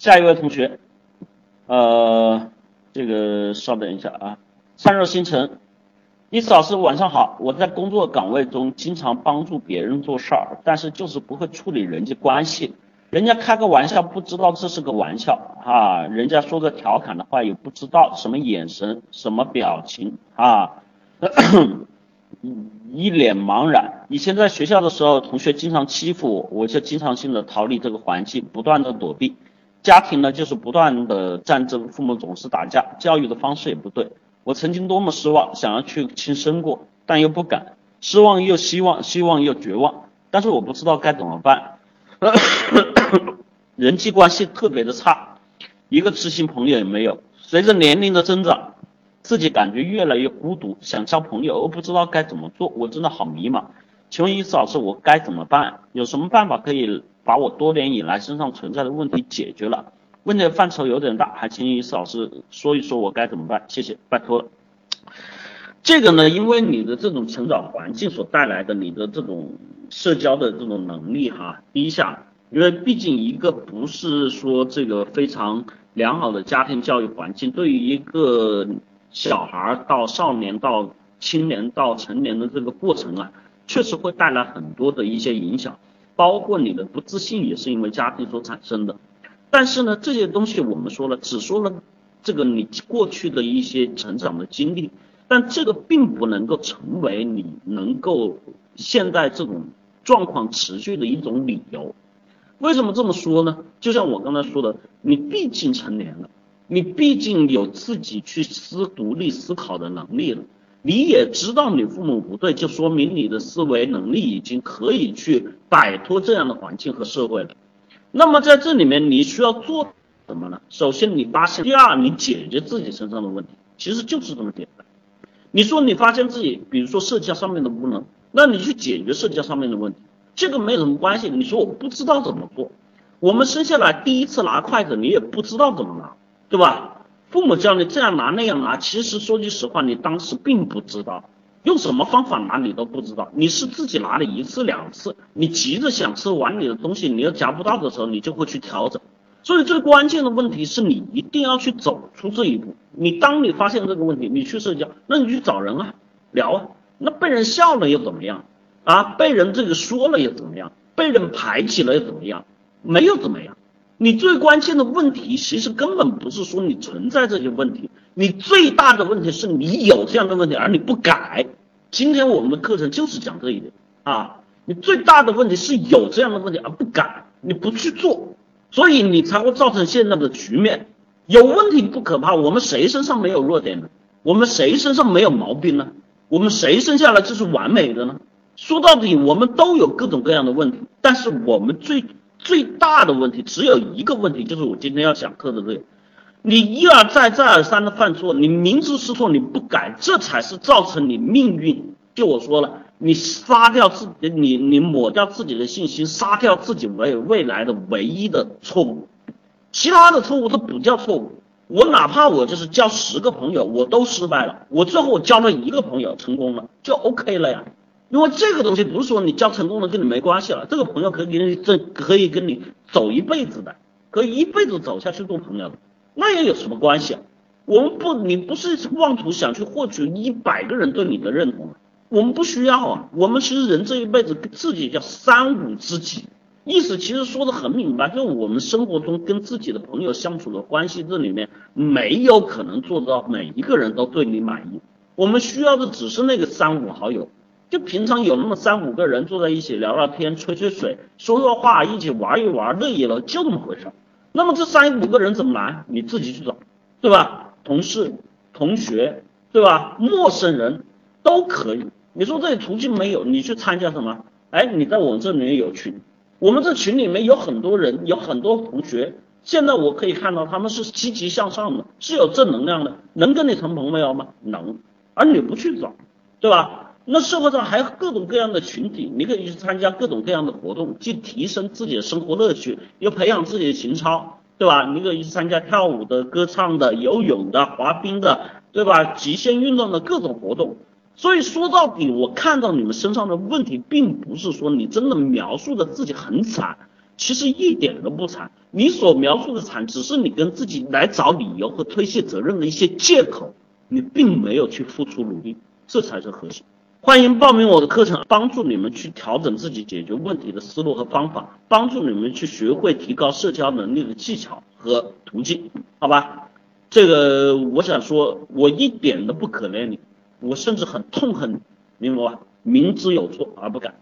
下一位同学，呃，这个稍等一下啊，散热星辰，伊斯老师晚上好，我在工作岗位中经常帮助别人做事儿，但是就是不会处理人际关系。人家开个玩笑不知道这是个玩笑啊，人家说个调侃的话也不知道什么眼神什么表情啊，一脸茫然。以前在学校的时候，同学经常欺负我，我就经常性的逃离这个环境，不断的躲避。家庭呢就是不断的战争，父母总是打架，教育的方式也不对。我曾经多么失望，想要去轻生过，但又不敢，失望又希望，希望又绝望，但是我不知道该怎么办。人际关系特别的差，一个知心朋友也没有。随着年龄的增长，自己感觉越来越孤独，想交朋友又不知道该怎么做，我真的好迷茫。请问伊思老师，我该怎么办？有什么办法可以把我多年以来身上存在的问题解决了？问题范畴有点大，还请于思老师说一说我该怎么办？谢谢，拜托。这个呢，因为你的这种成长环境所带来的，你的这种社交的这种能力哈低下。因为毕竟一个不是说这个非常良好的家庭教育环境，对于一个小孩到少年到青年到成年的这个过程啊，确实会带来很多的一些影响，包括你的不自信也是因为家庭所产生的。但是呢，这些东西我们说了，只说了这个你过去的一些成长的经历，但这个并不能够成为你能够现在这种状况持续的一种理由。为什么这么说呢？就像我刚才说的，你毕竟成年了，你毕竟有自己去思独立思考的能力了，你也知道你父母不对，就说明你的思维能力已经可以去摆脱这样的环境和社会了。那么在这里面你需要做什么呢？首先你发现，第二你解决自己身上的问题，其实就是这么简单。你说你发现自己，比如说社交上面的不能，那你去解决社交上面的问题。这个没什么关系，你说我不知道怎么做，我们生下来第一次拿筷子，你也不知道怎么拿，对吧？父母教你这样拿那样拿，其实说句实话，你当时并不知道，用什么方法拿你都不知道，你是自己拿了一次两次，你急着想吃碗里的东西，你又夹不到的时候，你就会去调整。所以最关键的问题是你一定要去走出这一步。你当你发现这个问题，你去社交，那你去找人啊，聊啊，那被人笑了又怎么样？啊，被人这个说了又怎么样？被人排挤了又怎么样？没有怎么样。你最关键的问题，其实根本不是说你存在这些问题，你最大的问题是你有这样的问题，而你不改。今天我们的课程就是讲这一点啊。你最大的问题是有这样的问题而不改，你不去做，所以你才会造成现在的局面。有问题不可怕，我们谁身上没有弱点呢？我们谁身上没有毛病呢？我们谁生下来就是完美的呢？说到底，我们都有各种各样的问题，但是我们最最大的问题只有一个问题，就是我今天要讲课的这个，你一而再再而三的犯错，你明知是错你不改，这才是造成你命运。就我说了，你杀掉自己，你你抹掉自己的信心，杀掉自己未未来的唯一的错误，其他的错误都不叫错误。我哪怕我就是交十个朋友，我都失败了，我最后我交了一个朋友成功了，就 OK 了呀。因为这个东西不是说你交成功了跟你没关系了，这个朋友可以跟你这可以跟你走一辈子的，可以一辈子走下去做朋友，那又有什么关系啊？我们不，你不是妄图想去获取一百个人对你的认同，我们不需要啊。我们其实人这一辈子自己叫三五知己，意思其实说的很明白，就我们生活中跟自己的朋友相处的关系这里面没有可能做到每一个人都对你满意，我们需要的只是那个三五好友。就平常有那么三五个人坐在一起聊聊天、吹吹水、说说话，一起玩一玩，乐意了，就这么回事。那么这三五个人怎么来？你自己去找，对吧？同事、同学，对吧？陌生人都可以。你说这途径没有，你去参加什么？哎，你在我们这里面有群，我们这群里面有很多人，有很多同学。现在我可以看到他们是积极向上的，是有正能量的，能跟你成朋友吗？能。而你不去找，对吧？那社会上还有各种各样的群体，你可以去参加各种各样的活动，既提升自己的生活乐趣，又培养自己的情操，对吧？你可以去参加跳舞的、歌唱的、游泳的、滑冰的，对吧？极限运动的各种活动。所以说到底，我看到你们身上的问题，并不是说你真的描述的自己很惨，其实一点都不惨。你所描述的惨，只是你跟自己来找理由和推卸责任的一些借口，你并没有去付出努力，这才是核心。欢迎报名我的课程，帮助你们去调整自己解决问题的思路和方法，帮助你们去学会提高社交能力的技巧和途径，好吧？这个我想说，我一点都不可怜你，我甚至很痛恨你，明白吧？明知有错而不敢。